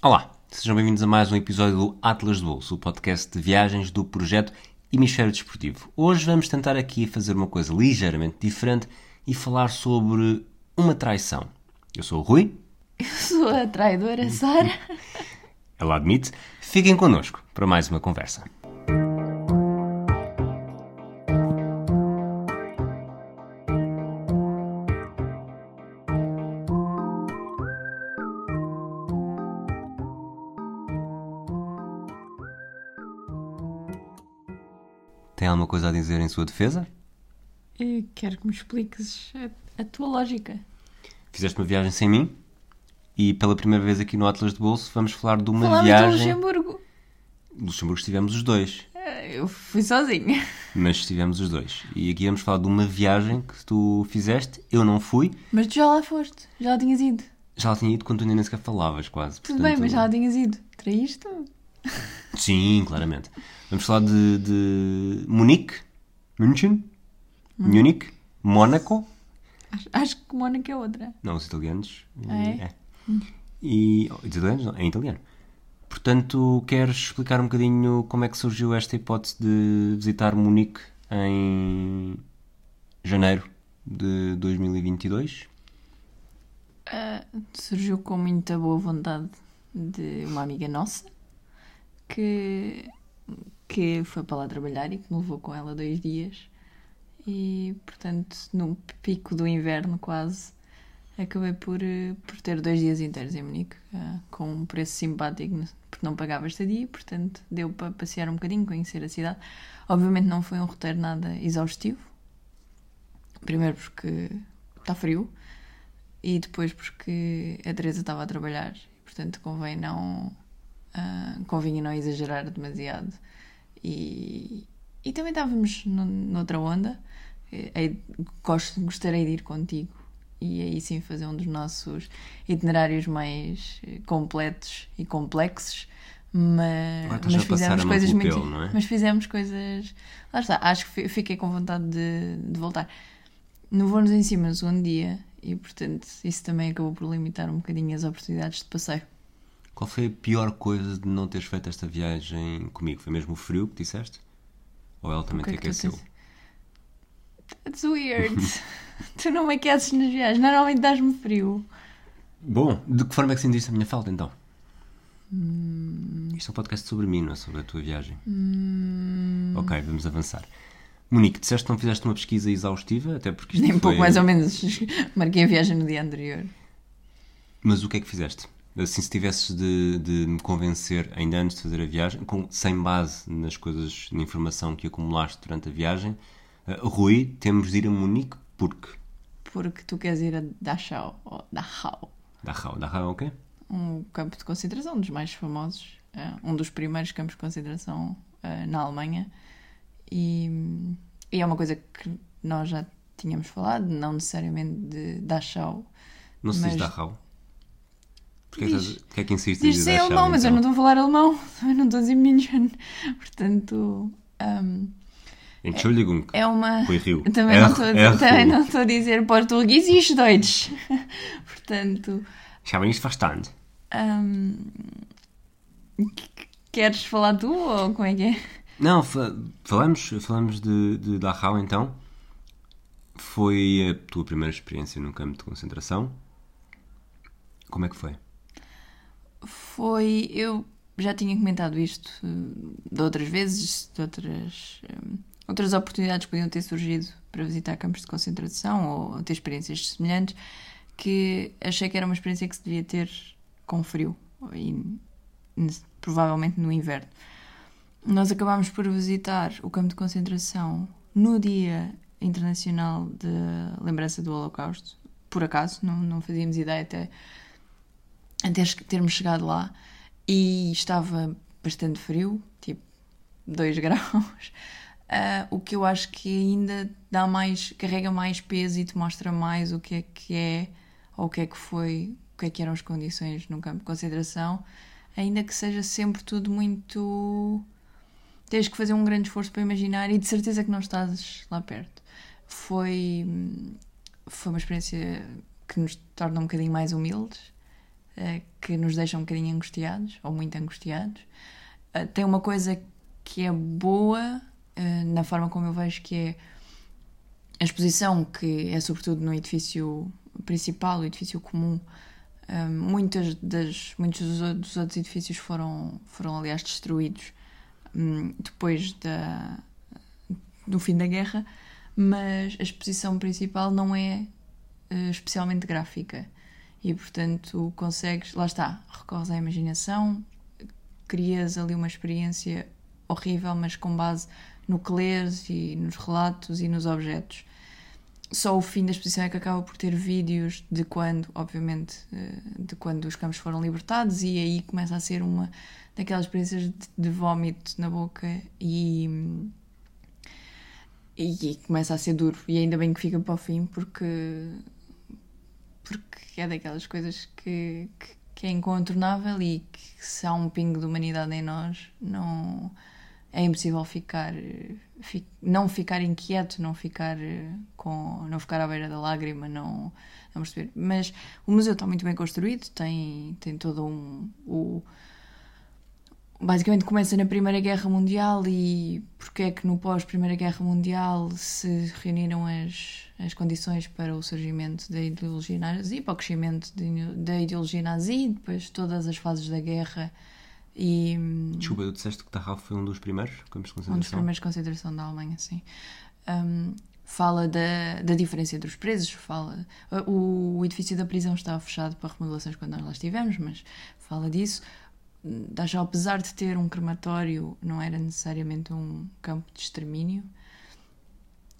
Olá, sejam bem-vindos a mais um episódio do Atlas do Bolso, o podcast de viagens do projeto Hemisfério Desportivo. Hoje vamos tentar aqui fazer uma coisa ligeiramente diferente e falar sobre uma traição. Eu sou o Rui. Eu sou a traidora Sara. Ela admite. Fiquem connosco para mais uma conversa. Dizer em sua defesa? Eu quero que me expliques a, a tua lógica. Fizeste uma viagem sem mim e pela primeira vez aqui no Atlas de Bolso vamos falar de uma Falámos do viagem. Luxemburgo. Luxemburgo estivemos os dois, Eh, Eu fui sozinha. mas estivemos os dois. E aqui vamos falar de uma viagem que tu fizeste, eu não fui, Mas tu já lá foste. Já lá tinhas ido. já lá tinha ido quando tu nem sequer falavas quase. Tudo bem, mas já lá tinhas ido. Traíste? Sim, claramente. Vamos falar de, de Munique, München, Hum. Munique, Mónaco. Acho, acho que Mónaco é outra. Não, os italianos. Ah, é? é. E. Os italianos não, é em italiano. Portanto, queres explicar um bocadinho como é que surgiu esta hipótese de visitar Munique em janeiro de 2022? Ah, surgiu com muita boa vontade de uma amiga nossa que, que foi para lá trabalhar e que me levou com ela dois dias. E, portanto, no pico do inverno quase, acabei por, eh, por ter dois dias inteiros em Munique, ah, com um preço simpático, porque não pagava estadia, portanto, deu para passear um bocadinho, conhecer a cidade. Obviamente não foi um roteiro nada exaustivo. Primeiro porque está frio e depois porque a Teresa estava a trabalhar portanto convém não convinha não exagerar demasiado e, e também estávamos no- noutra onda Eh, hei- gosto, gostaria de ir contigo e aí sim fazer um dos nossos itinerários mais eh, completos e complexos mas, mas fizemos coisas muito pelo, não é? mas fizemos coisas lá está, acho que fi- fiquei com vontade de, de voltar no voo-nos em cima no segundo dia e portanto isso também acabou por limitar um bocadinho as oportunidades de passeio. Qual foi a pior coisa de não teres feito esta viagem comigo? Foi mesmo o frio que disseste? Ou ela também O que te é tu aqueceu? tens? That's weird. tu não me aqueces nas viagens, normalmente dás-me frio. Bom, de que forma é que sentiste a minha falta então? Hum. Isto é um podcast sobre mim, não é sobre a tua viagem. Ok, vamos avançar. Monique, disseste que não fizeste uma pesquisa exaustiva, até porque isto Nem um foi... pouco mais ou menos. Marquei a viagem no dia anterior. Mas o que é que fizeste? Assim, se tivesses de, de me convencer ainda antes de fazer a viagem, com, sem base nas coisas de informação que acumulaste durante a viagem, eh, Rui, temos de ir a Munique porque... Porque tu queres ir a Dachau, ou Dachau, Dachau, Dachau é o quê? um campo de concentração, um dos mais famosos, eh, um dos primeiros campos de concentração eh, na Alemanha. E, e é uma coisa que nós já tínhamos falado, não necessariamente de Dachau. Não se diz Mas- Dachau? Porquê é Diz. que, é que insistes em Diz-se dizer Dachau, alemão, mas eu então? não estou a falar alemão, também não estou a dizer München. Portanto, ahm, Entschuldigung, é uma. Também, R- não estou a dizer, R- também não estou a dizer português e Deutsch. Portanto, Ich habe nicht verstanden. ahm, queres falar tu ou como é que é? Não, fa- falamos, falamos de, de Dachau então. Foi a tua primeira experiência num campo de concentração. Como é que foi? Foi. Eu já tinha comentado isto eh, de outras vezes, de outras, eh, outras oportunidades que podiam ter surgido para visitar campos de concentração ou ter experiências semelhantes, que achei que era uma experiência que se devia ter com frio e provavelmente no inverno. Nós acabámos por visitar o campo de concentração no Dia Internacional de Lembrança do Holocausto, por acaso, não, não fazíamos ideia até até termos chegado lá e estava bastante frio, tipo 2 graus, Ah, o que eu acho que ainda dá mais, carrega mais peso e te mostra mais o que é que é ou o que é que foi, o que é que eram as condições num campo de concentração, ainda que seja sempre tudo muito. Tens que fazer um grande esforço para imaginar e de certeza que não estás lá perto. Foi, foi uma experiência que nos torna um bocadinho mais humildes uh, que nos deixam um bocadinho angustiados, ou muito angustiados. Uh, tem uma coisa que é boa uh, na forma como eu vejo que é a exposição, que é sobretudo no edifício principal, o edifício comum. muitas das, muitos dos outros edifícios foram, foram aliás, destruídos um, depois da, do fim da guerra, mas a exposição principal não é especialmente gráfica e, portanto, consegues, lá está, recorres à imaginação, crias ali uma experiência horrível, mas com base no que lês e nos relatos e nos objetos. Só o fim da exposição é que acaba por ter vídeos de quando, obviamente, eh, de quando os campos foram libertados e aí começa a ser uma daquelas experiências de, de vómito na boca e e, e, começa a ser duro. E ainda bem que fica para o fim, porque, porque é daquelas coisas que, que, que é incontornável e que se há um pingo de humanidade em nós, não é impossível ficar fi, não ficar inquieto, não ficar com não ficar à beira da lágrima, não, não perceber. Mas o museu está muito bem construído, tem tem todo um o, basicamente começa na Primeira Guerra Mundial e porque é que no pós-Primeira Guerra Mundial se reuniram as, as condições para o surgimento da ideologia nazi, para o crescimento de, da ideologia nazi, depois todas as fases da guerra e... Desculpa, tu disseste que Dachau foi um dos primeiros campos de concentração? Um dos primeiros de concentração da Alemanha, sim. Um, fala da, da diferença entre os presos, fala... O, o edifício da prisão estava fechado para remodelações quando nós lá estivemos, mas fala disso Dachau, apesar de ter um crematório, não era necessariamente um campo de extermínio,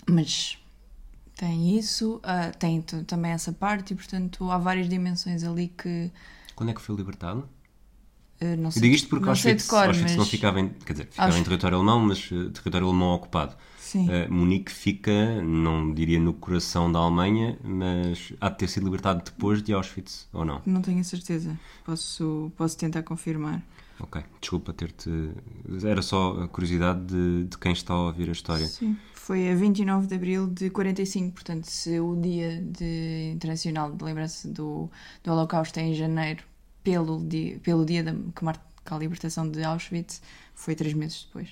mas tem isso, uh, tem também essa parte e, portanto, há várias dimensões ali que. Quando é que foi libertado? Uh, não sei, Eu digo isto porque Auschwitz, cor, Auschwitz mas... não ficava em, quer dizer, ficava Auschwitz... em território alemão, mas uh, território alemão ocupado. Uh, Munique fica, não diria no coração da Alemanha, mas há de ter sido libertado depois de Auschwitz, ou não? Não tenho certeza. Posso, posso tentar confirmar. Ok, desculpa ter-te. Era só a curiosidade de, de quem está a ouvir a história. Sim, foi a 29 de abril de 45, portanto, se o Dia de Internacional de Lembrança do, do Holocausto é em janeiro, pelo dia, pelo dia da, que marca a libertação de Auschwitz, foi três meses depois.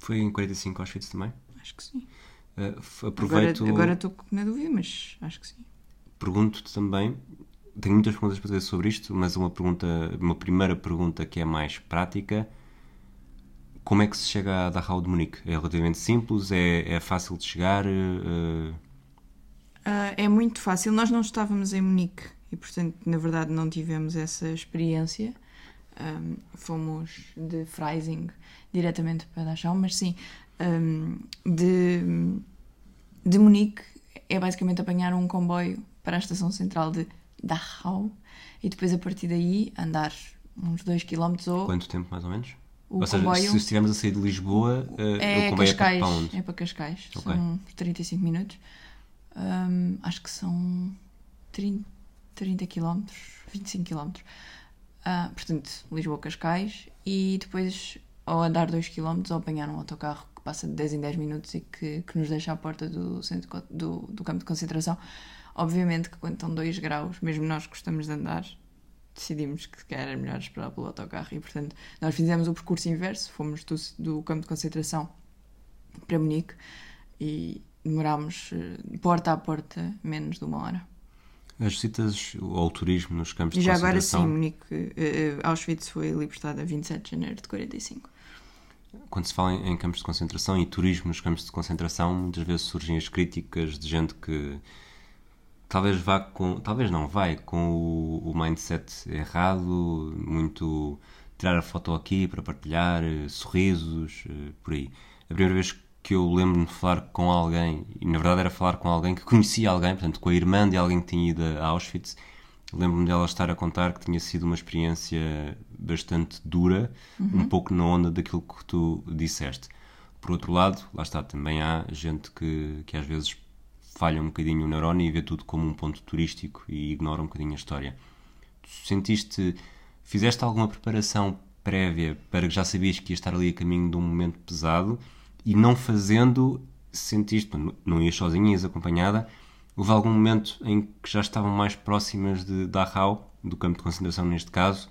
Foi em 45 Auschwitz também? Acho que sim. Uh, aproveito... Agora estou na dúvida, mas acho que sim. Pergunto-te também, tenho muitas perguntas para fazer sobre isto, mas uma pergunta, uma primeira pergunta que é mais prática. Como é que se chega a Dachau de Munique? É relativamente simples? É, é fácil de chegar? Uh... Uh, é muito fácil. Nós não estávamos em Munique e, portanto, na verdade, não tivemos essa experiência. Um, fomos de Freising diretamente para Dachau, mas sim, um, de, de Munique é basicamente apanhar um comboio para a estação central de Dachau e depois a partir daí andar uns 2 km ou. Quanto tempo mais ou menos? O ou comboio, seja, se estivermos a sair de Lisboa, é o comboio Cascais, é para onde? É para Cascais, okay. são 35 minutos. Um, acho que são 30, 30 km, 25 km. Uh, portanto, Lisboa-Cascais e depois ou andar 2 km ou apanhar um autocarro que passa de 10 em 10 minutos e que, que nos deixa à porta do, centro, do, do campo de concentração. Obviamente que quando estão 2 graus, mesmo nós gostamos de andar, decidimos que era melhor esperar pelo autocarro e, portanto, nós fizemos o percurso inverso, fomos do, do campo de concentração para Munique e demorámos eh, porta a porta menos de uma hora. As visitas ao turismo nos campos de Já concentração... Já agora sim, Munique, uh, Auschwitz foi libertada a 27 de janeiro de 45. Quando se fala em, em campos de concentração e turismo nos campos de concentração, muitas vezes surgem as críticas de gente que talvez vá com... Talvez não, vai com o, o mindset errado, muito tirar a foto aqui para partilhar, sorrisos, por aí. A primeira vez que eu lembro-me de falar com alguém, e na verdade era falar com alguém que conhecia alguém, portanto com a irmã de alguém que tinha ido a Auschwitz. Lembro-me dela estar a contar que tinha sido uma experiência bastante dura, uhum. um pouco na onda daquilo que tu disseste. Por outro lado, lá está, também há gente que, que às vezes falha um bocadinho o neurónio e vê tudo como um ponto turístico e ignora um bocadinho a história. Tu sentiste, fizeste alguma preparação prévia para que já sabias que ia estar ali a caminho de um momento pesado? e não fazendo, sentiste, não ias sozinha, ias acompanhada, Houve algum momento em que já estavam mais próximas de Dachau, do campo de concentração neste caso,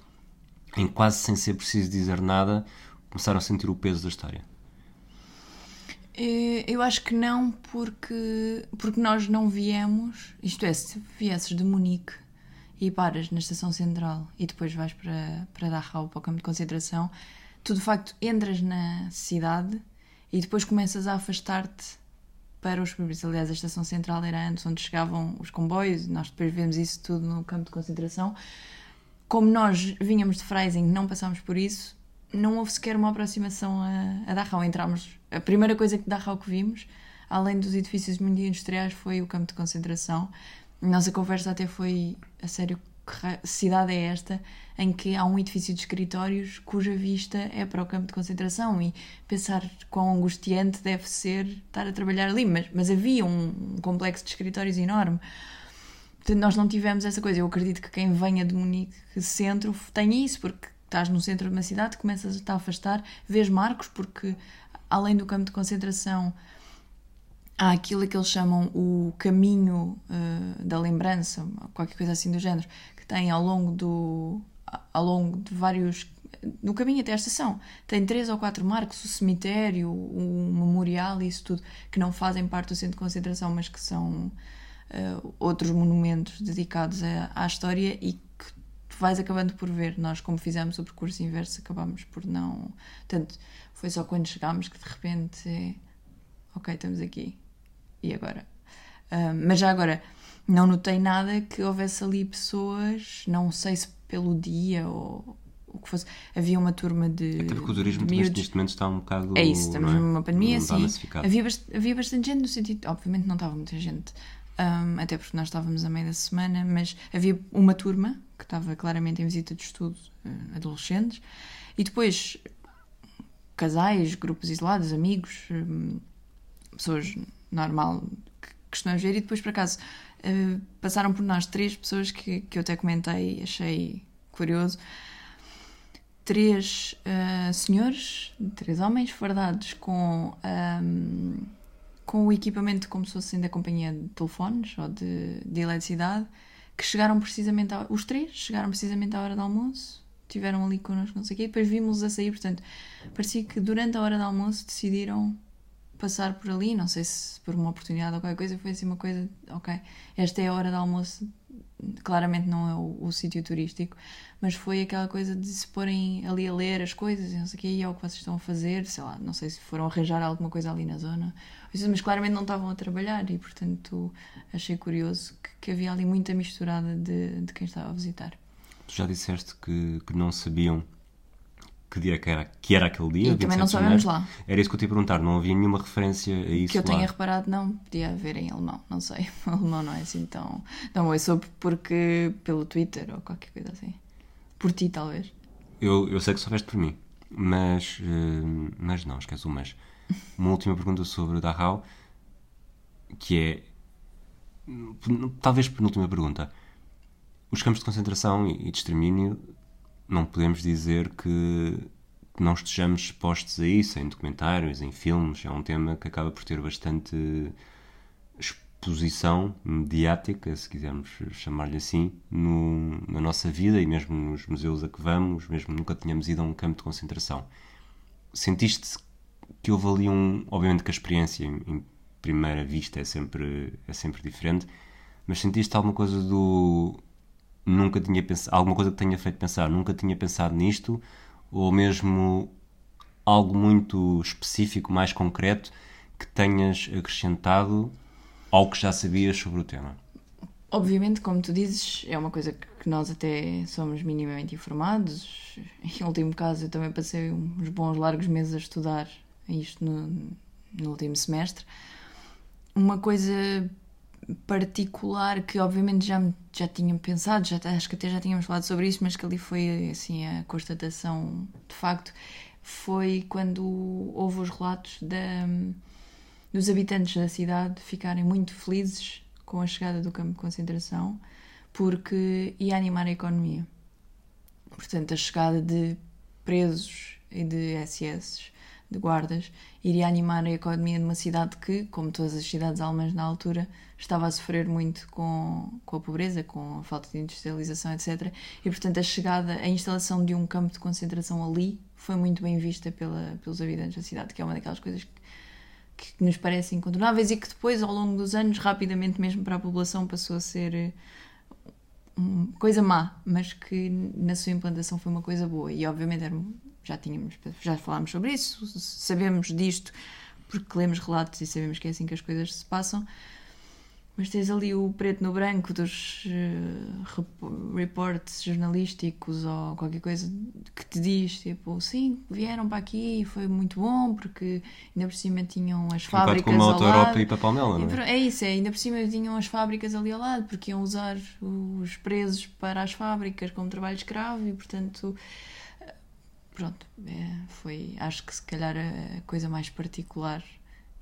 em quase sem ser preciso dizer nada, começaram a sentir o peso da história? Eh, Eu acho que não, porque, porque nós não viemos. Isto é, se viesses de Munique e paras na estação central e depois vais para, para Dachau, para o campo de concentração, tu de facto entras na cidade e depois começas a afastar-te para os subúrbios. Aliás, a estação central era antes onde chegavam os comboios, nós depois vemos isso tudo no campo de concentração. Como nós vinhamos de Freising, não passámos por isso, não houve sequer uma aproximação a, a Dachau. Entramos, a primeira coisa que Dachau que vimos, além dos edifícios muito industriais, foi o campo de concentração. Nossa conversa até foi, a sério, que cidade é esta em que há um edifício de escritórios cuja vista é para o campo de concentração e pensar quão angustiante deve ser estar a trabalhar ali, mas, mas havia um, complexo de escritórios enorme. Portanto, nós não tivemos essa coisa. Eu acredito que quem venha de Munique centro tem isso, porque estás no centro de uma cidade, começas a te afastar, vês marcos, porque além do campo de concentração há aquilo que eles chamam o caminho eh, da lembrança, qualquer coisa assim do género, que tem ao longo do ao longo de vários no caminho até à estação. Tem três ou quatro marcos, o cemitério, o memorial e isso tudo, que não fazem parte do centro de concentração, mas que são eh, outros monumentos dedicados a- à história e vais acabando por ver. Nós, como fizemos o percurso inverso, acabamos por não. Portanto, foi só quando chegámos que de repente é. Ok, estamos aqui. E agora? Ah, mas já agora, não notei nada que houvesse ali pessoas, não sei se pelo dia ou o que fosse. Havia uma turma de. Até porque o turismo miúdos. neste momento está um bocado. É isso, estamos é? numa pandemia, não sim. Havia, havia bastante gente no sentido. Obviamente não estava muita gente, hum, até porque nós estávamos a meio da semana, mas havia uma turma que estava claramente em visita de estudo, eh, adolescentes, e depois casais, grupos isolados, amigos, pessoas normal que costumamos ver, e depois por acaso eh, passaram por nós três pessoas que, que eu até comentei, achei curioso. Três ah, senhores, três homens fardados com, ahm, com o equipamento como se fossem da companhia de telefones ou de, de eletricidade, que chegaram precisamente, os três chegaram precisamente à hora do almoço, tiveram ali connosco, não sei o quê, depois vimos-los a sair, portanto, parecia que durante a hora do almoço decidiram passar por ali, não sei se por uma oportunidade ou qualquer coisa, foi assim uma coisa, ok, esta é a hora do almoço, claramente não é o, o sítio turístico, mas foi aquela coisa de se porem ali a ler as coisas e não sei o que, e é o que vocês estão a fazer, sei lá, não sei se foram arranjar alguma coisa ali na zona, mas claramente não estavam a trabalhar e, portanto, achei curioso que, que havia ali muita misturada de, de quem estava a visitar. Tu já disseste que, que não sabiam que dia que era, que era aquele dia. E também 27 não sabemos lá. Era isso que eu te ia perguntar, não havia nenhuma referência a isso que eu lá. tenha reparado, não, podia haver em alemão, não sei. O alemão não é assim tão. Não, eu soube porque pelo Twitter ou qualquer coisa assim. Por ti, talvez. Eu, eu sei que soubeste por mim, mas, eh, mas não, esquece o mas. Uma última pergunta sobre Dachau, que é, talvez penúltima pergunta. Os campos de concentração e de extermínio, não podemos dizer que não estejamos expostos a isso em documentários, em filmes. É um tema que acaba por ter bastante exposição mediática, se quisermos chamar-lhe assim, no- na nossa vida e mesmo nos museus a que vamos, mesmo nunca tínhamos ido a um campo de concentração. Sentiste que houve ali um. Obviamente que a experiência em, em primeira vista é sempre, é sempre diferente, mas sentiste alguma coisa do. Nunca tinha pensado. Alguma coisa que tenha feito pensar, nunca tinha pensado nisto, ou mesmo algo muito específico, mais concreto, que tenhas acrescentado ao que já sabias sobre o tema? Obviamente, como tu dizes, é uma coisa que nós até somos minimamente informados. Em último caso, eu também passei uns bons largos meses a estudar isto no, no último semestre. Uma coisa particular que, obviamente, já, já tinha pensado, já, acho que até já tínhamos falado sobre isso, mas que ali foi assim a constatação de facto, foi quando houve os relatos da, dos habitantes da cidade ficarem muito felizes com a chegada do campo de concentração porque ia animar a economia. Portanto, a chegada de presos e de SS de guardas, iria animar a economia de uma cidade que, como todas as cidades alemãs na altura, estava a sofrer muito com, com a pobreza, com a falta de industrialização, etc. E, portanto, a chegada, a instalação de um campo de concentração ali foi muito bem vista pela, pelos habitantes da cidade, que é uma daquelas coisas que, que nos parecem incontornáveis e que depois, ao longo dos anos, rapidamente mesmo para a população, passou a ser eh, coisa má, mas que na sua implantação foi uma coisa boa. E obviamente era, já tínhamos, já falámos sobre isso, sabemos disto porque lemos relatos e sabemos que é assim que as coisas se passam. Mas tens ali o preto no branco dos uh, reportes jornalísticos ou qualquer coisa que te diz, tipo, sim, vieram para aqui e foi muito bom porque ainda por cima tinham as um fábricas como ao lado. e para Palmela, não é? É isso, é, ainda por cima tinham as fábricas ali ao lado porque iam usar os presos para as fábricas como trabalho escravo e portanto pronto, é, foi acho que se calhar a coisa mais particular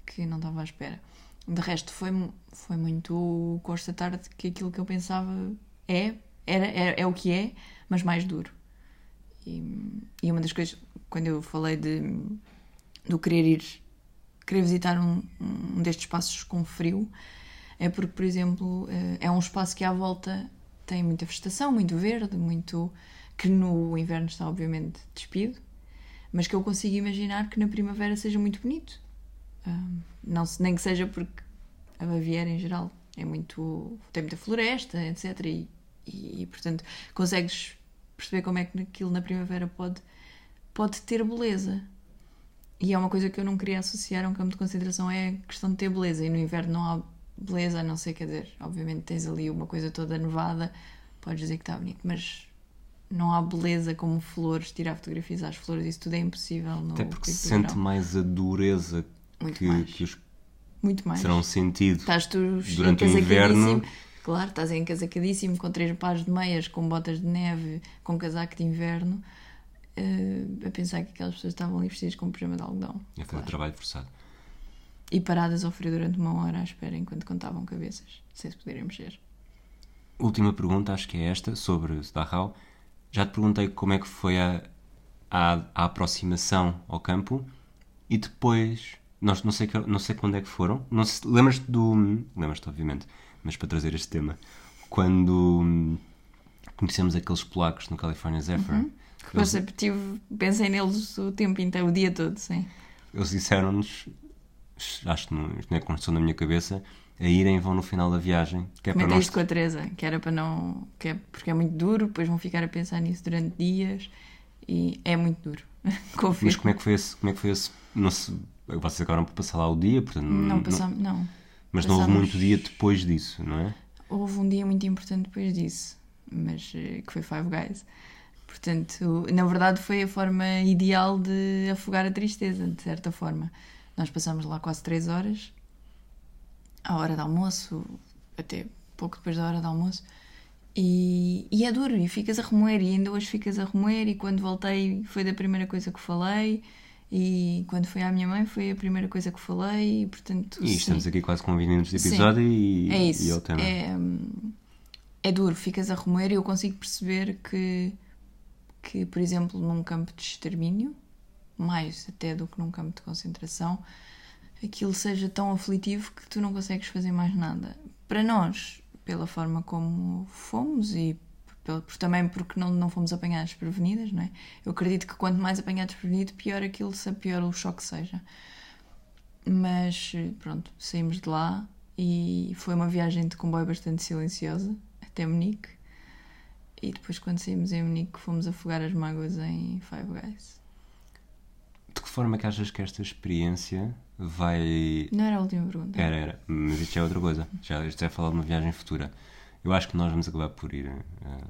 que não estava à espera. De resto, foi, foi muito constatar que aquilo que eu pensava é, era, é, é o que é, mas mais duro. E, e, uma das coisas, quando eu falei de do querer ir, querer visitar um, um destes espaços com frio, é porque, por exemplo, eh, é um espaço que à volta tem muita vegetação, muito verde, muito que no inverno está obviamente despido, mas que eu consigo imaginar que na primavera seja muito bonito. Um, não, nem que seja porque a Baviera em geral é muito. tem muita floresta, etc. E, e, e, portanto consegues perceber como é que aquilo na primavera pode, pode ter beleza. E é uma coisa que eu não queria associar a um campo de concentração, é a questão de ter beleza. E no inverno não há beleza, a não ser, quer dizer, obviamente tens ali uma coisa toda nevada, podes dizer que está bonito, mas não há beleza como flores, tirar fotografias às flores, isso tudo é impossível. No Até porque se sente mais a dureza Muito que, mais. que os Muito mais. serão sentido Estás tu durante o inverno. Claro, estás encasacadíssimo com três pares de meias, com botas de neve, com casaco de inverno, eh, a pensar que aquelas pessoas estavam ali vestidas com pijama de algodão. É Claro. trabalho forçado. E paradas ao frio durante uma hora à espera enquanto contavam cabeças, sem se poderem mexer. Última pergunta, acho que é esta, sobre Dachau. Já te perguntei como é que foi a, a, a aproximação ao campo e depois, nós não sei, não sei quando é que foram. Não Lembras-te do. Lembras-te, obviamente, mas para trazer este tema, quando conhecemos aqueles polacos no California Zephyr, Que eles, Eles... tive, pensei neles o tempo inteiro, o dia todo, sim. eles disseram-nos, acho que não, isto não é construção da minha cabeça, a irem vão no final da viagem, que é para Comentei nós isto com a Teresa, que era para não. Que é, porque é muito duro, depois vão ficar a pensar nisso durante dias e é muito duro. Confio. Mas como é que foi esse? Como é que foi esse não se, vocês acabaram por passar lá o dia, portanto, Não passamos, não. mas não houve muito dia depois disso, não é? Houve um dia muito importante depois disso, mas eh, que foi Five Guys. Portanto, na verdade foi a forma ideal de afogar a tristeza, de certa forma. Nós passámos lá quase três horas, à hora de almoço, até pouco depois da hora de almoço, e, e é duro, e ficas a remoer, e ainda hoje ficas a remoer, e quando voltei foi da primeira coisa que falei, e quando fui à minha mãe foi a primeira coisa que falei, e portanto. E sim. estamos aqui quase com 20 minutos de Sim. episódio e, É e isso. é o tema. É, é duro, ficas a remoer e eu consigo perceber que, que, por exemplo, num campo de extermínio, mais até do que num campo de concentração, aquilo seja tão aflitivo que tu não consegues fazer mais nada. Para nós, pela forma como fomos e pelo- também porque não, não fomos apanhados prevenidas, não é? Eu acredito que quanto mais apanhados prevenido, pior aquilo, pior o choque seja. Mas pronto, saímos de lá e foi uma viagem de comboio bastante silenciosa até Munique. E depois, quando saímos em Munique, fomos afogar as mágoas em Five Guys. De que forma é que achas que esta experiência vai. Não era a última pergunta. Era, era, mas isto é outra coisa. Já, isto é falar de uma viagem futura. Eu acho que nós vamos acabar por ir eh,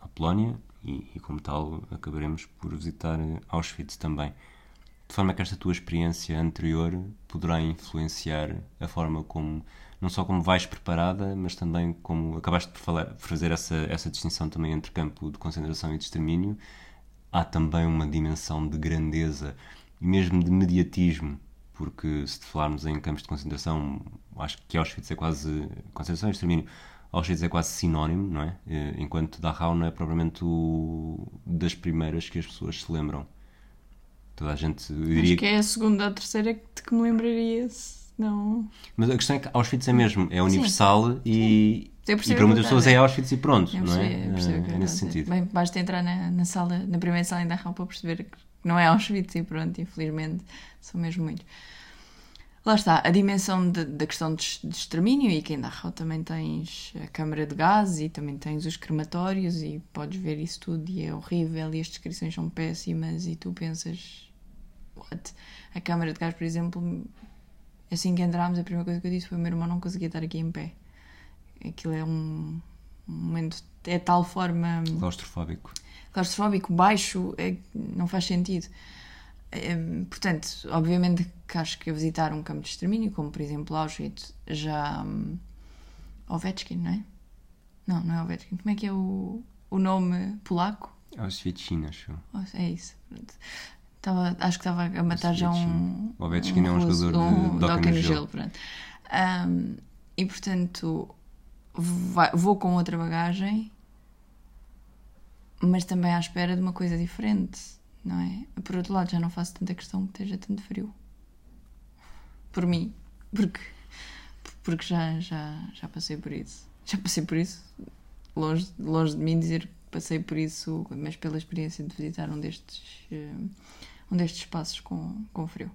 à Polónia e, e, como tal, acabaremos por visitar eh, Auschwitz também. De forma que esta tua experiência anterior poderá influenciar a forma como, não só como vais preparada, mas também como acabaste por falar, por fazer essa, essa distinção também entre campo de concentração e de extermínio. Há também uma dimensão de grandeza e mesmo de mediatismo, porque se falarmos em campos de concentração, acho que Auschwitz é quase. concentração e extermínio. Auschwitz é quase sinónimo, não é? Eh, Enquanto Dachau não é propriamente o das primeiras que as pessoas se lembram. Toda a gente eu Acho diria que é a segunda ou a terceira de que me lembraria, se não... Mas a questão é que Auschwitz é mesmo, é universal e, Eu e percebo para muitas pessoas é Auschwitz e pronto, não é? é nesse sentido. Bem, basta entrar na, na sala, na primeira sala em Dachau para perceber que não é Auschwitz e pronto, infelizmente são mesmo muitos. Lá está, a dimensão de- da questão de, de extermínio e que em Dachau também tens a câmara de gás e também tens os crematórios e podes ver isso tudo e é horrível e as descrições são péssimas e tu pensas what? A câmara de gás, por exemplo, assim que entrámos, a primeira coisa que eu disse foi meu irmão não conseguia estar aqui em pé. Aquilo é um, um momento, é tal forma Claustrofóbico. Claustrofóbico, baixo, é, não faz sentido. É, portanto, obviamente que acho que visitar um campo de extermínio, como por exemplo Auschwitz, já. hum, Ovechkin, não é? Não, não é Ovechkin. Como é que é o, o nome polaco? Auschwitz, acho. eu. É isso. Estava, acho que estava a matar já um. Ovechkin. Ovechkin é um jogador de- um de no gelo. pronto. Ahm, e portanto, vai- vou com outra bagagem, mas também à espera de uma coisa diferente, não é? Por outro lado, já não faço tanta questão que esteja tanto frio. Por mim. Porque, porque já, já, já passei por isso. Já passei por isso. Longe, longe de mim dizer que passei por isso, mas pela experiência de visitar um destes, eh, um destes espaços com, com frio.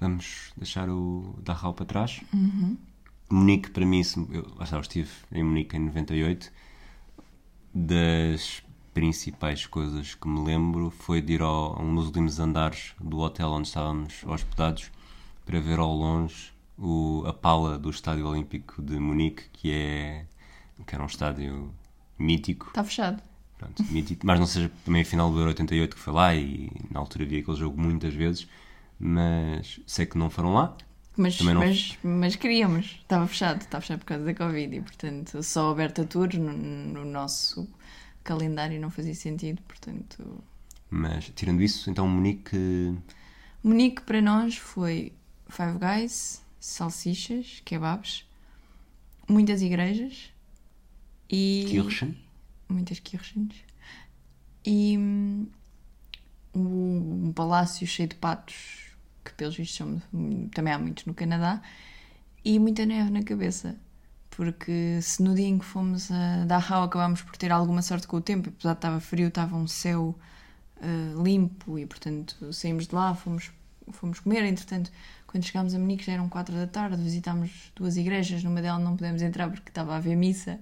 Vamos deixar o Dachau para trás. Uhum. Munique, para mim, eu, eu estive em Munique em 98. Das principais coisas que me lembro foi de ir ao, a um dos últimos andares do hotel onde estávamos hospedados para ver ao longe o, a pala do Estádio Olímpico de Munique, que, é, que era um estádio mítico. Está fechado. Pronto, mítico. Mas não seja também a final do Euro 88 que foi lá e na altura vi aquele jogo muitas vezes, mas sei que não foram lá. Mas, não- mas, mas queríamos. Estava fechado. Estava fechado por causa da Covid e, portanto, só aberto a tours no, no nosso calendário não fazia sentido. Portanto, Mas tirando isso, então Munique Munique para nós foi Five Guys, salsichas, kebabs, muitas igrejas e. Kirchen. muitas kirchens e um, um palácio cheio de patos pelos vistos são, também há muitos no Canadá e muita neve na cabeça porque se no dia em que fomos a Dachau acabámos por ter alguma sorte com o tempo apesar de estava frio, estava um céu eh, limpo e portanto saímos de lá, fomos, fomos comer entretanto quando chegámos a Munique já eram quatro da tarde visitámos duas igrejas, numa delas não pudemos entrar porque estava a haver missa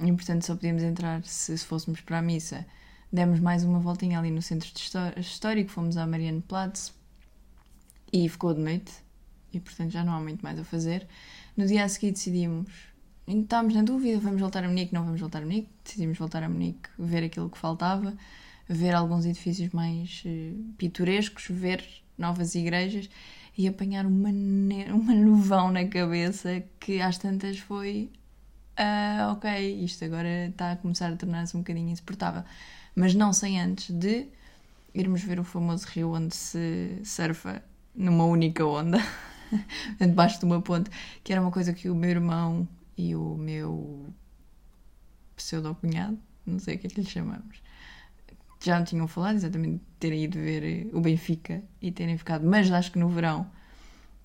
e portanto só podíamos entrar se, se fôssemos para a missa. Demos mais uma voltinha ali no centro histórico, fomos à Marianneplatz e ficou de noite e portanto já não há muito mais a fazer. No dia a seguir decidimos, estávamos na dúvida, vamos voltar a Munique, não vamos voltar a Munique, decidimos voltar a Munique, ver aquilo que faltava, ver alguns edifícios mais eh, pitorescos, ver novas igrejas e apanhar uma, ne- uma nuvão na cabeça que às tantas foi ah, ok, isto agora está a começar a tornar-se um bocadinho insuportável. Mas não sem antes de irmos ver o famoso rio onde se surfa numa única onda, debaixo de uma ponte, que era uma coisa que o meu irmão e o meu pseudo-cunhado, não sei o que é que lhe chamamos, já me tinham falado exatamente terem ido ver o Benfica e terem ficado, mas acho que no verão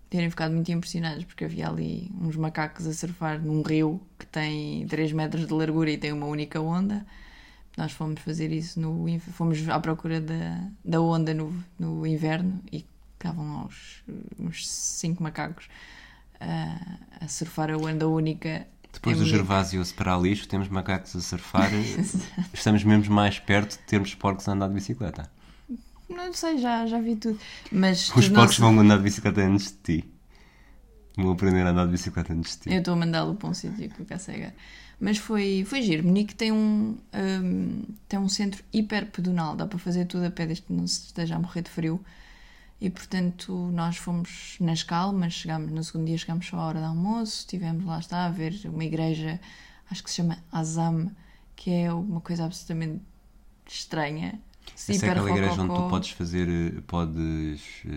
terem ficado muito impressionados porque havia ali uns macacos a surfar num rio que tem 3 metros de largura e tem uma única onda. Nós fomos fazer isso no fomos à procura da, da onda no, no inverno e estavam lá uns, uns cinco macacos a, a surfar a onda única. Depois em do. Gervásio a separar lixo, temos macacos a surfar. Estamos mesmo mais perto de termos porcos a andar de bicicleta. Não sei, já, já vi tudo. Mas Os porcos vão andar de bicicleta antes de ti. Vão aprender a andar de bicicleta antes de ti. Eu estou a mandá-lo para um sítio que eu quero cegar. Mas foi, foi giro. Munique tem um, hum, tem um centro hiper pedonal. Dá para fazer tudo a pé desde que não se esteja a morrer de frio. E portanto nós fomos nas calmas. Chegámos, no segundo dia chegámos só à hora do almoço. Estivemos lá está a ver uma igreja, acho que se chama Azam, que é uma coisa absolutamente estranha. Essa é aquela igreja onde tu podes fazer. eh, Podes. eh,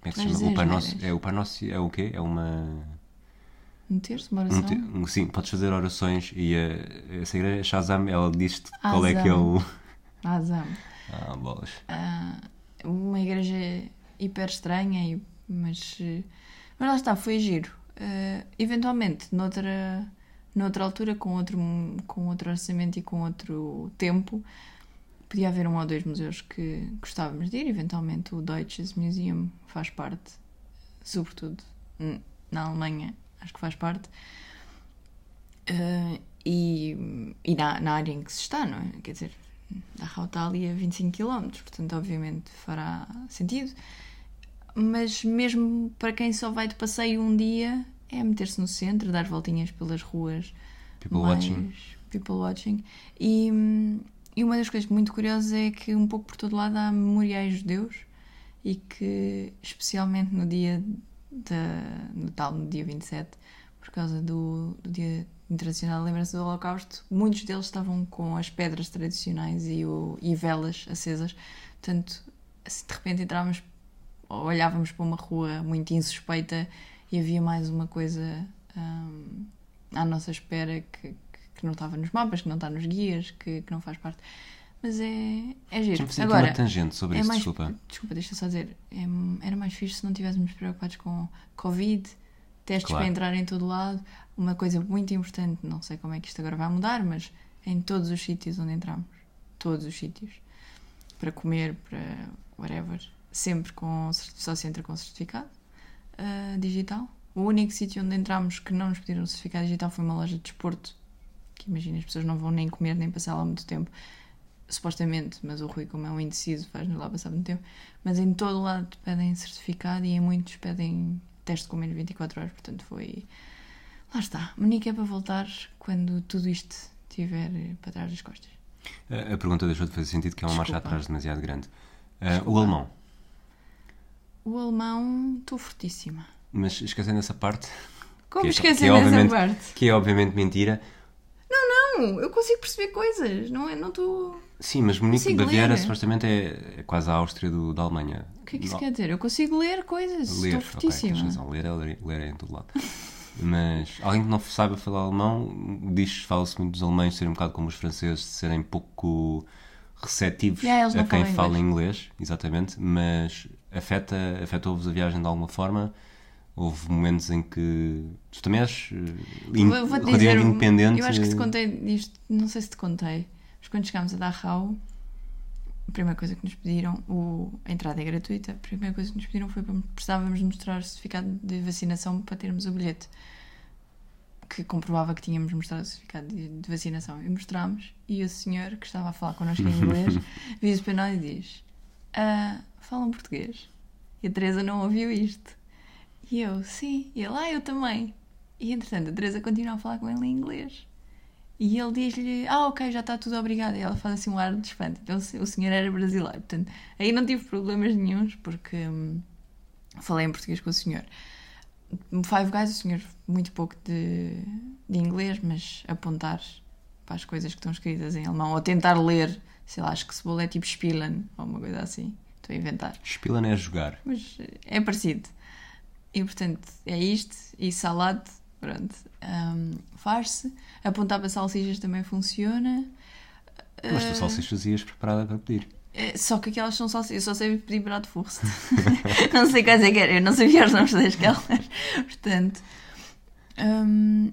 Como é que se chama? O Pai as Nosso. neiras. É, o Pai Nosso é o quê? É uma. Um terço, uma um oração. te- um- sim, podes fazer orações e eh, essa igreja, Shazam, ela diz-te qual é que é o. Azam. Ah, bolas. Ah, uma igreja hiper estranha, e- mas, eh, mas lá está, foi giro. Eh, eventualmente, noutra, noutra altura, com outro, com outro orçamento e com outro tempo, podia haver um ou dois museus que gostávamos de ir. Eventualmente, o Deutsches Museum faz parte, sobretudo na Alemanha, acho que faz parte. Eh, e e na, na área em que se está, não é? Quer dizer, Dachau está ali a 25 km, portanto, obviamente fará sentido. Mas mesmo para quem só vai de passeio um dia, é meter-se no centro, dar voltinhas pelas ruas. People mais- watching. People watching. E, e uma das coisas muito curiosas é que um pouco por todo lado há memoriais judeus e que, especialmente no dia da, no tal, no dia 27, por causa do, do Dia Internacional de Lembrança do Holocausto, muitos deles estavam com as pedras tradicionais e, o, e velas acesas. Portanto, assim, de repente entrávamos, olhávamos para uma rua muito insuspeita e havia mais uma coisa hum, à nossa espera que, que- não estava nos mapas, que não está nos guias, que, que não faz parte. Mas é, é giro. Agora, uma tangente sobre é isso, mais, desculpa. Desculpa, deixa só dizer. é- era mais fixe se não estivéssemos preocupados com Covid, testes Claro. para entrar em todo lado. Uma coisa muito importante, não sei como é que isto agora vai mudar, mas em todos os sítios onde entramos, todos os sítios, para comer, para whatever, sempre com, só se entra com certificado ah, digital. O único sítio onde entramos que não nos pediram certificado digital foi uma loja de desporto, que imagina, as pessoas não vão nem comer nem passar lá muito tempo supostamente, mas o Rui, como é um indeciso, faz-nos lá passar muito tempo. Mas em todo lado pedem certificado e em muitos pedem teste com menos de 24 horas. Portanto, foi. Lá está. Munique é para voltar quando tudo isto estiver para trás das costas. A pergunta deixou de fazer sentido, que é uma marcha Desculpa. atrás demasiado grande. Ah, o alemão. O alemão, estou fortíssima. Mas esquecendo essa parte, Como é- esquecer que é essa parte? que é obviamente mentira. Não, eu consigo perceber coisas. Não é? Não estou. Sim, mas Munique Consigo Baviera ler. supostamente é, é quase a Áustria do, da Alemanha. O que é que isso Não- quer dizer? Eu consigo ler coisas. Ler, estou fortíssima. razão. Ler é, ler, ler é em todo lado. Mas alguém que não saiba falar alemão diz, fala-se muito dos alemães serem um bocado como os franceses, de serem pouco receptivos Yeah, a não quem fala inglês, exatamente, mas afeta, afetou-vos a viagem de alguma forma? Houve momentos em que tu também és eh, in, dizer, independente. Eu acho que te contei isto, não sei se te contei, mas quando chegámos a Dachau, a primeira coisa que nos pediram, o, a entrada é gratuita, a primeira coisa que nos pediram foi para precisávamos mostrar o certificado de vacinação para termos o bilhete que comprovava que tínhamos mostrado o certificado de, de vacinação. E mostrámos, e o senhor que estava a falar connosco em inglês vira-se para nós e diz: ah, Falam português? E a Teresa não ouviu isto. E eu, sim. E ele, ah, eu também. E entretanto a Teresa continua a falar com ele em inglês. E ele diz-lhe, ah, ok, já está tudo obrigado. E ela faz assim um ar de espanto. Então o senhor era brasileiro. Portanto, aí não tive problemas nenhums, porque hum, falei em português com o senhor. Five Guys, o senhor muito pouco de, de inglês, mas apontar para as coisas que estão escritas em alemão, ou tentar ler, sei lá, acho que cebola é tipo Spielen, ou uma coisa assim. Estou a inventar Spielen é jogar. mas é parecido. E portanto, é isto. E salade, pronto, hum, faz-se. Apontar para salsichas também funciona. Mas Ah. tu salsichas ias preparada para pedir. É, Só que aquelas são salsichas. Eu só sei pedir bratwurst. não sei quais é que era. Eu não sabia os nomes das calças. Portanto, hum,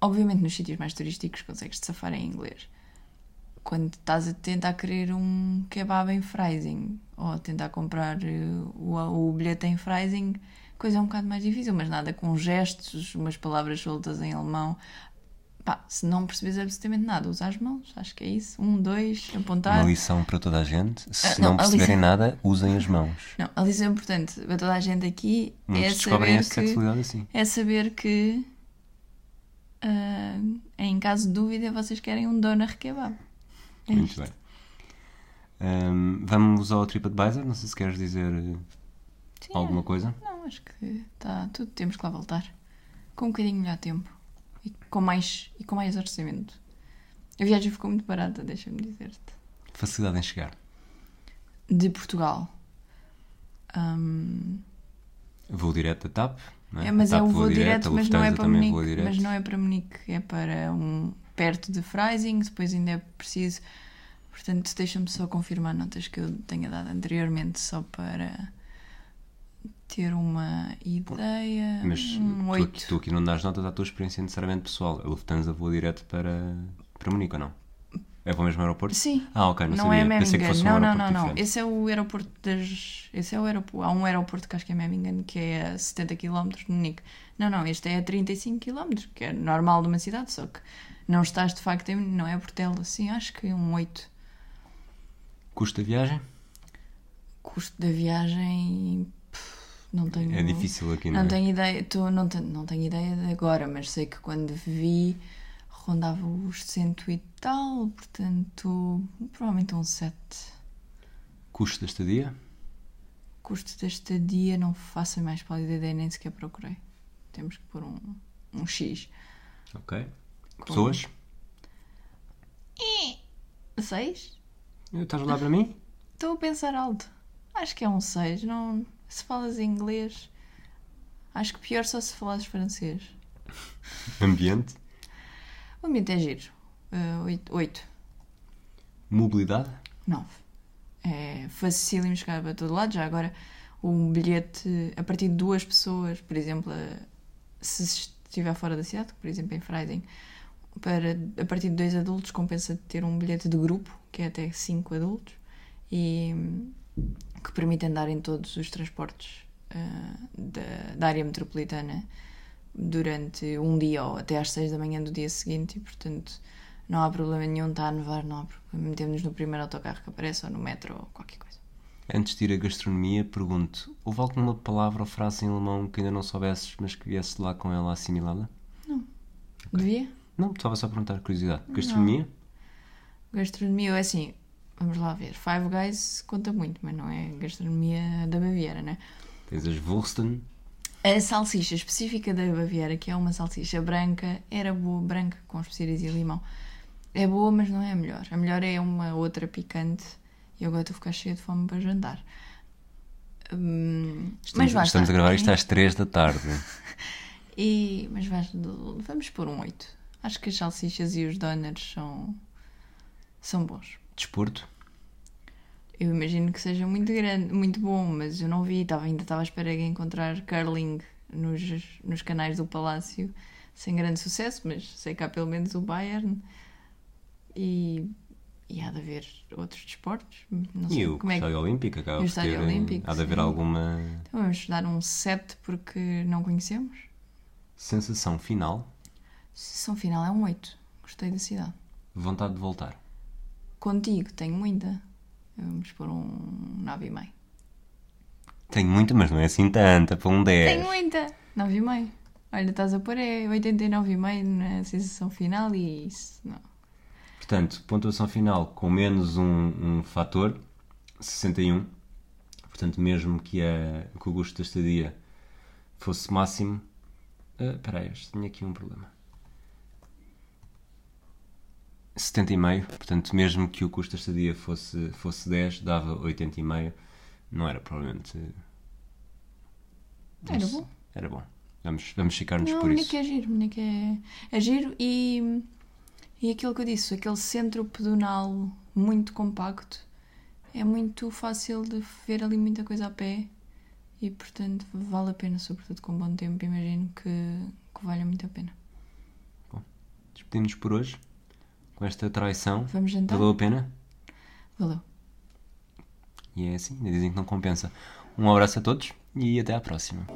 obviamente nos sítios mais turísticos consegues-te safar em inglês. Quando estás a tentar querer um kebab em Freising ou a tentar comprar eh, o, o bilhete em Freising, coisa é um bocado mais difícil, mas nada com gestos, umas palavras soltas em alemão. Pá, se não percebes absolutamente nada, usa as mãos, acho que é isso. Um, dois, apontar. Uma lição para toda a gente. Se Ah, não, não, a perceberem lição- nada, usem as mãos. Não, a lição importante para toda a gente aqui Muitos é descobrem saber, que, assim. é saber que ah, em caso de dúvida vocês querem um doner kebab. É Muito bem. Ahm, vamos ao TripAdvisor. Não sei se queres dizer eh, Sim, alguma coisa. Não, acho que está tudo, temos que lá voltar. Com um bocadinho melhor tempo. E com mais, e com mais orçamento. A viagem ficou muito barata, deixa-me dizer-te. Facilidade em chegar. De Portugal. Ahm, Voo direto da TAP. É? É, mas é TAP o voa voo direto, a mas não é para também Munique. direto. Mas não é para Munique, é para um perto de Freising, depois ainda é preciso Portanto, deixa-me só confirmar notas que eu tenha dado anteriormente, só para ter uma ideia. Mas um tu, aqui, 8. tu aqui não dás notas à tua experiência necessariamente pessoal. A Lufthansa voa direto para, para Munique ou não? É para o mesmo aeroporto? Sim. Ah, ok, não, Não, sabia. é Pensei que Memmingen. fosse um não, não, não, não. diferente. Esse é o aeroporto das. Esse é o aeroporto. Há um aeroporto que acho que é Memmingen, que é a 70 km de Munique. Não, não, este é a 35 km, que é normal de uma cidade, só que não estás de facto em. Não é Portela, sim, acho que um 8. Custo da viagem? Custo da viagem. pff, Não tenho. É difícil aqui, não, Não é? tenho ideia, tô, não, tenho, não tenho ideia de agora, mas sei que quando vi rondava os cento e tal, portanto, provavelmente um 7. Custo da estadia? Custo da estadia, não faço mais pálida ideia, nem sequer procurei. Temos que pôr um, um X. Ok. Pessoas? 6? Estás a olhar para mim? Estou a pensar alto. Acho que é um 6. Não... Se falas inglês, acho que pior só se falas francês. Ambiente? O ambiente é giro. 8. Mobilidade? 9. É facílimo chegar para todo lado. Já agora, um bilhete a partir de duas pessoas, por exemplo, a- se estiver fora da cidade, por exemplo em Freising, para, a partir de dois adultos compensa ter um bilhete de grupo, que é até cinco adultos, e que permite andar em todos os transportes ah, da, da área metropolitana durante um dia ou até às seis da manhã do dia seguinte, e portanto não há problema nenhum, está a nevar, não há problema. Metemos no primeiro autocarro que aparece, ou no metro, ou qualquer coisa. Antes de ir à gastronomia, pergunto: houve alguma palavra ou frase em alemão que ainda não soubesses, mas que viesse lá com ela assimilada? Devia? Não, estava só a perguntar, curiosidade. Gastronomia? Gastronomia, é assim, vamos lá ver. Five Guys conta muito, mas não é gastronomia da Baviera, né? Tens as Wursten. A salsicha específica da Baviera, que é uma salsicha branca, era boa, branca, com especiarias e limão. É boa, mas não é a melhor. A melhor é uma outra picante. E agora estou a ficar cheia de fome para jantar. Hum, Estamos, basta, estamos a gravar é? isto às 3 da tarde. E, mas vais- vamos pôr um 8. Acho que as salsichas e os donuts são, são bons. Desporto? Eu imagino que seja muito grande, muito bom, mas eu não vi, estava, ainda estava à espera de encontrar curling nos, nos canais do Palácio, sem grande sucesso, mas sei que há pelo menos o Bayern e, e há de haver outros desportos. Não sei E o como é que. Olímpico acaba o Estádio ter. Olímpico, há de haver sim. alguma Então vamos dar um 7 porque não conhecemos. sensação final, Sessão final é um 8. Gostei da cidade. vontade de voltar. Contigo tenho muita. Vamos pôr um 9,5. Tenho muita, mas não é assim tanta, para um 10. Tenho muita! 9,5. Olha, estás a pôr é 89,5 na sensação final e isso. Não. Portanto, pontuação final com menos um, um fator, 61. Portanto, mesmo que, a, que o gosto da estadia fosse máximo. ah, Espera aí, tenho aqui um problema. 70,5. Portanto, mesmo que o custo da estadia fosse, fosse 10, dava 80,5. Não era provavelmente. Era bom. Era bom. Vamos, vamos ficar-nos por Munique isso. é giro. Munique é, é giro e, e aquilo que eu disse, aquele centro pedonal muito compacto, é muito fácil de ver ali muita coisa a pé e, portanto, vale a pena, sobretudo com bom tempo. Imagino que, que valha muito a pena. Despedimos por hoje. Com esta traição. Vamos jantar? Valeu a pena? Valeu. E é assim, dizem que não compensa. Um abraço a todos e até à próxima.